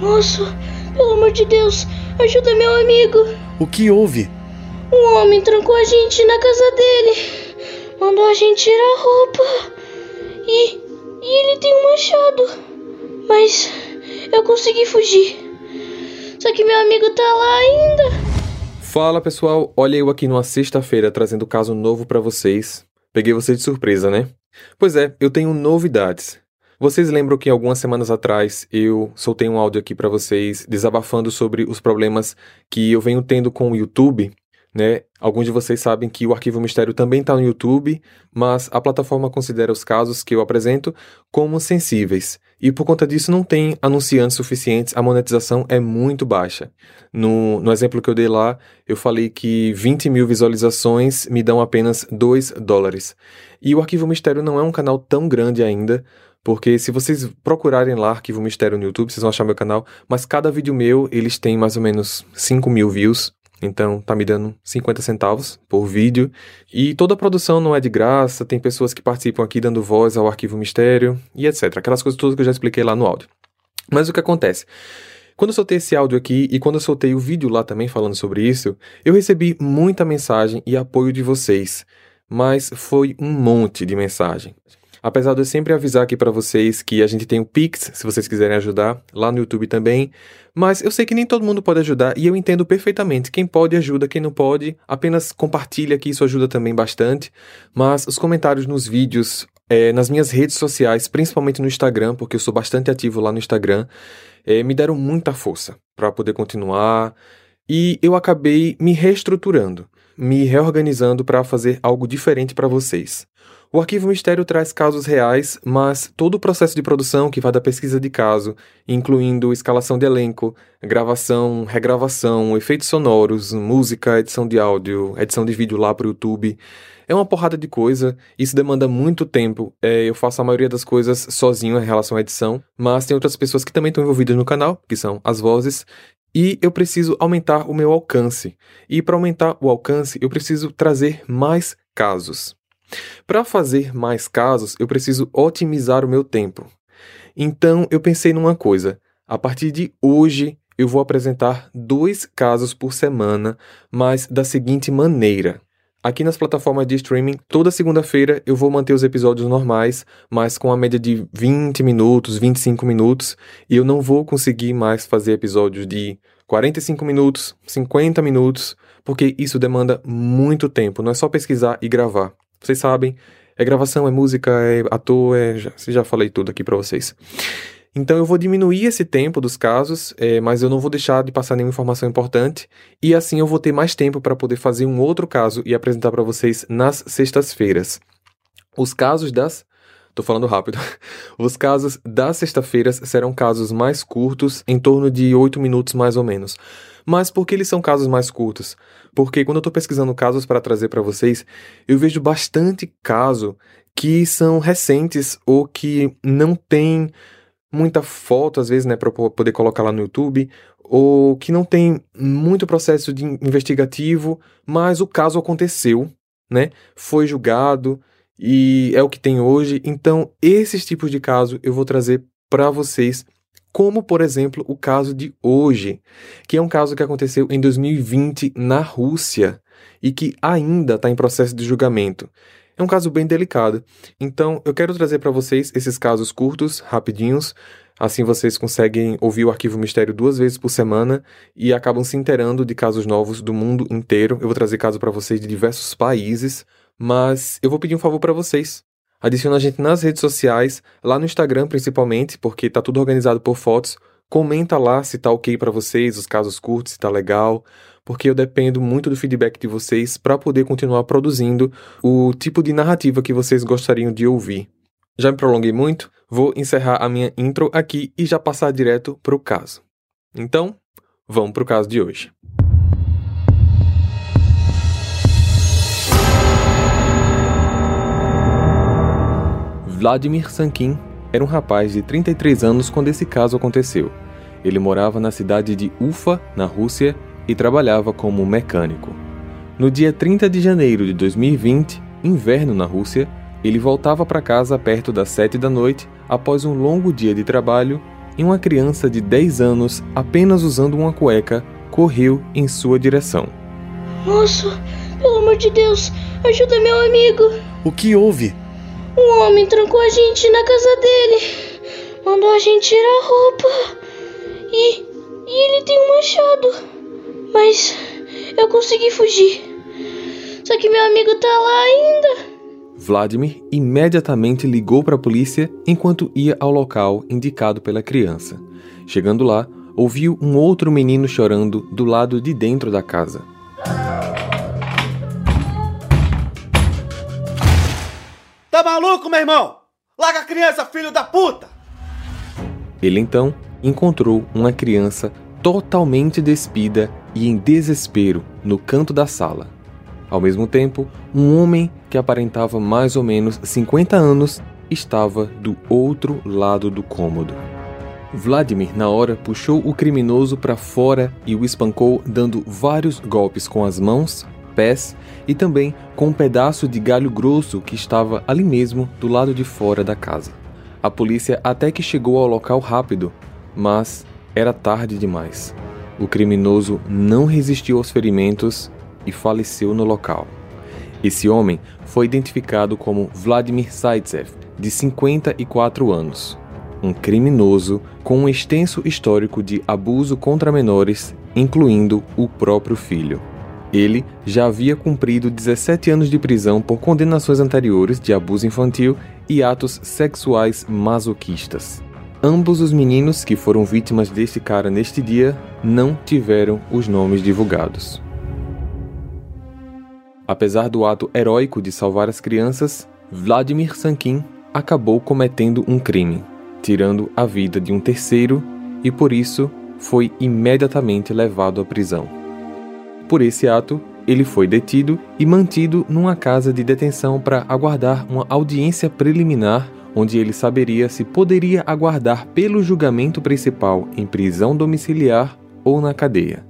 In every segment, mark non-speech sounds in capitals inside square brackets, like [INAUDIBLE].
Moço, pelo amor de Deus, ajuda meu amigo. O que houve? Um homem trancou a gente na casa dele. Mandou a gente tirar a roupa. E, e ele tem um machado. Mas eu consegui fugir. Só que meu amigo tá lá ainda. Fala pessoal, olha eu aqui numa sexta-feira trazendo caso novo para vocês. Peguei vocês de surpresa, né? Pois é, eu tenho novidades. Vocês lembram que algumas semanas atrás eu soltei um áudio aqui para vocês desabafando sobre os problemas que eu venho tendo com o YouTube né? Alguns de vocês sabem que o Arquivo Mistério também está no YouTube, mas a plataforma considera os casos que eu apresento como sensíveis. E por conta disso não tem anunciantes suficientes, a monetização é muito baixa. No, no exemplo que eu dei lá, eu falei que 20 mil visualizações me dão apenas 2 dólares. E o Arquivo Mistério não é um canal tão grande ainda, porque se vocês procurarem lá Arquivo Mistério no YouTube, vocês vão achar meu canal, mas cada vídeo meu, eles têm mais ou menos 5 mil views, então tá me dando 50 centavos por vídeo. E toda a produção não é de graça, tem pessoas que participam aqui dando voz ao arquivo mistério e etc. Aquelas coisas todas que eu já expliquei lá no áudio. Mas o que acontece? Quando eu soltei esse áudio aqui e quando eu soltei o vídeo lá também falando sobre isso, eu recebi muita mensagem e apoio de vocês. Mas foi um monte de mensagem. Apesar de eu sempre avisar aqui para vocês que a gente tem o Pix, se vocês quiserem ajudar, lá no YouTube também. Mas eu sei que nem todo mundo pode ajudar e eu entendo perfeitamente. Quem pode ajuda, quem não pode, apenas compartilha que isso ajuda também bastante. Mas os comentários nos vídeos, é, nas minhas redes sociais, principalmente no Instagram, porque eu sou bastante ativo lá no Instagram, é, me deram muita força para poder continuar. E eu acabei me reestruturando, me reorganizando para fazer algo diferente para vocês. O Arquivo Mistério traz casos reais, mas todo o processo de produção que vai da pesquisa de caso, incluindo escalação de elenco, gravação, regravação, efeitos sonoros, música, edição de áudio, edição de vídeo lá para o YouTube, é uma porrada de coisa, isso demanda muito tempo. É, eu faço a maioria das coisas sozinho em relação à edição, mas tem outras pessoas que também estão envolvidas no canal, que são as vozes, e eu preciso aumentar o meu alcance. E para aumentar o alcance, eu preciso trazer mais casos. Para fazer mais casos, eu preciso otimizar o meu tempo. Então, eu pensei numa coisa. A partir de hoje, eu vou apresentar dois casos por semana, mas da seguinte maneira. Aqui nas plataformas de streaming, toda segunda-feira eu vou manter os episódios normais, mas com a média de 20 minutos, 25 minutos, e eu não vou conseguir mais fazer episódios de 45 minutos, 50 minutos, porque isso demanda muito tempo, não é só pesquisar e gravar. Vocês sabem, é gravação, é música, é ator, é. Já, já falei tudo aqui para vocês. Então eu vou diminuir esse tempo dos casos, é, mas eu não vou deixar de passar nenhuma informação importante. E assim eu vou ter mais tempo para poder fazer um outro caso e apresentar para vocês nas sextas-feiras. Os casos das. Tô falando rápido. [LAUGHS] Os casos das sexta-feiras serão casos mais curtos, em torno de 8 minutos mais ou menos. Mas por que eles são casos mais curtos? Porque quando eu estou pesquisando casos para trazer para vocês, eu vejo bastante caso que são recentes ou que não tem muita foto, às vezes, né, para poder colocar lá no YouTube, ou que não tem muito processo de investigativo, mas o caso aconteceu, né? Foi julgado e é o que tem hoje. Então, esses tipos de caso eu vou trazer para vocês como por exemplo o caso de hoje, que é um caso que aconteceu em 2020 na Rússia e que ainda está em processo de julgamento. É um caso bem delicado. Então, eu quero trazer para vocês esses casos curtos, rapidinhos. Assim vocês conseguem ouvir o Arquivo Mistério duas vezes por semana e acabam se inteirando de casos novos do mundo inteiro. Eu vou trazer casos para vocês de diversos países, mas eu vou pedir um favor para vocês. Adiciona a gente nas redes sociais, lá no Instagram principalmente, porque tá tudo organizado por fotos. Comenta lá se tá ok para vocês, os casos curtos, se tá legal, porque eu dependo muito do feedback de vocês para poder continuar produzindo o tipo de narrativa que vocês gostariam de ouvir. Já me prolonguei muito, vou encerrar a minha intro aqui e já passar direto pro caso. Então, vamos pro caso de hoje. Vladimir Sankin era um rapaz de 33 anos quando esse caso aconteceu. Ele morava na cidade de Ufa, na Rússia, e trabalhava como mecânico. No dia 30 de janeiro de 2020, inverno na Rússia, ele voltava para casa perto das 7 da noite após um longo dia de trabalho e uma criança de 10 anos, apenas usando uma cueca, correu em sua direção. Moço, pelo amor de Deus, ajuda meu amigo. O que houve? Um homem trancou a gente na casa dele. Mandou a gente tirar a roupa. E, e ele tem um machado. Mas eu consegui fugir. Só que meu amigo tá lá ainda. Vladimir imediatamente ligou para a polícia enquanto ia ao local indicado pela criança. Chegando lá, ouviu um outro menino chorando do lado de dentro da casa. Maluco, meu irmão? Larga a criança, filho da puta! Ele então encontrou uma criança totalmente despida e em desespero no canto da sala. Ao mesmo tempo, um homem que aparentava mais ou menos 50 anos estava do outro lado do cômodo. Vladimir, na hora, puxou o criminoso para fora e o espancou, dando vários golpes com as mãos, pés e também com um pedaço de galho grosso que estava ali mesmo do lado de fora da casa. A polícia até que chegou ao local rápido, mas era tarde demais. O criminoso não resistiu aos ferimentos e faleceu no local. Esse homem foi identificado como Vladimir Zaitsev, de 54 anos, um criminoso com um extenso histórico de abuso contra menores, incluindo o próprio filho. Ele já havia cumprido 17 anos de prisão por condenações anteriores de abuso infantil e atos sexuais masoquistas. Ambos os meninos que foram vítimas deste cara neste dia não tiveram os nomes divulgados. Apesar do ato heróico de salvar as crianças, Vladimir Sankin acabou cometendo um crime, tirando a vida de um terceiro e por isso foi imediatamente levado à prisão. Por esse ato, ele foi detido e mantido numa casa de detenção para aguardar uma audiência preliminar onde ele saberia se poderia aguardar pelo julgamento principal em prisão domiciliar ou na cadeia.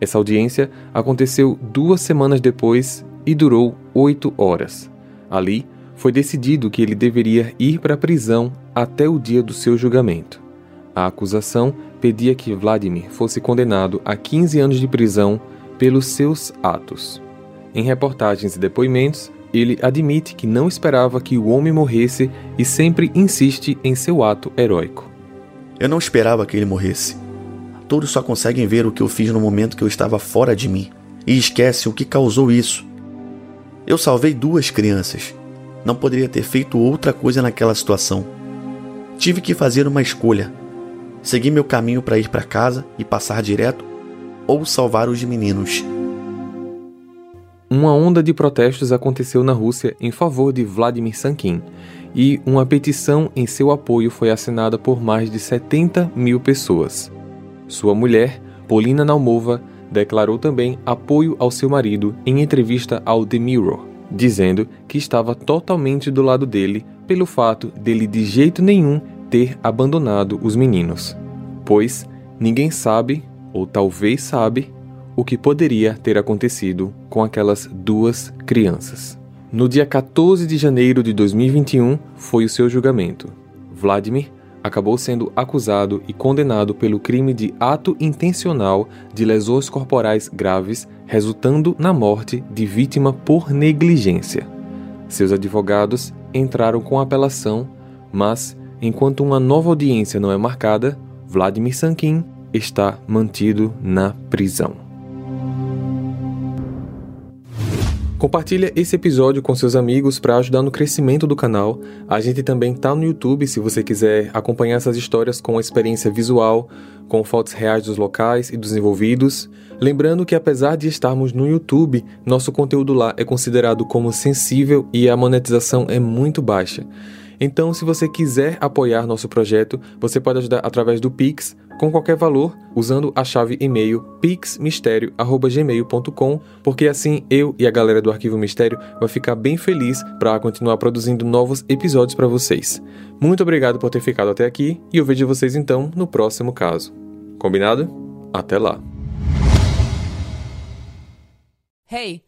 Essa audiência aconteceu duas semanas depois e durou oito horas. Ali, foi decidido que ele deveria ir para a prisão até o dia do seu julgamento. A acusação pedia que Vladimir fosse condenado a 15 anos de prisão pelos seus atos. Em reportagens e depoimentos, ele admite que não esperava que o homem morresse e sempre insiste em seu ato heróico. Eu não esperava que ele morresse. Todos só conseguem ver o que eu fiz no momento que eu estava fora de mim e esquecem o que causou isso. Eu salvei duas crianças. Não poderia ter feito outra coisa naquela situação. Tive que fazer uma escolha: seguir meu caminho para ir para casa e passar direto ou salvar os meninos. Uma onda de protestos aconteceu na Rússia em favor de Vladimir Sankin e uma petição em seu apoio foi assinada por mais de 70 mil pessoas. Sua mulher, Polina Naumova, declarou também apoio ao seu marido em entrevista ao The Mirror, dizendo que estava totalmente do lado dele pelo fato dele de jeito nenhum ter abandonado os meninos. Pois ninguém sabe, ou talvez sabe, o que poderia ter acontecido com aquelas duas crianças. No dia 14 de janeiro de 2021 foi o seu julgamento. Vladimir acabou sendo acusado e condenado pelo crime de ato intencional de lesões corporais graves, resultando na morte de vítima por negligência. Seus advogados entraram com apelação, mas, enquanto uma nova audiência não é marcada, Vladimir Sankin está mantido na prisão. Compartilha esse episódio com seus amigos para ajudar no crescimento do canal. A gente também tá no YouTube se você quiser acompanhar essas histórias com experiência visual, com fotos reais dos locais e dos envolvidos. Lembrando que apesar de estarmos no YouTube, nosso conteúdo lá é considerado como sensível e a monetização é muito baixa. Então, se você quiser apoiar nosso projeto, você pode ajudar através do Pix com qualquer valor usando a chave e-mail pixmistério@gmail.com, porque assim eu e a galera do Arquivo Mistério vai ficar bem feliz para continuar produzindo novos episódios para vocês. Muito obrigado por ter ficado até aqui e eu vejo vocês então no próximo caso. Combinado? Até lá. Hey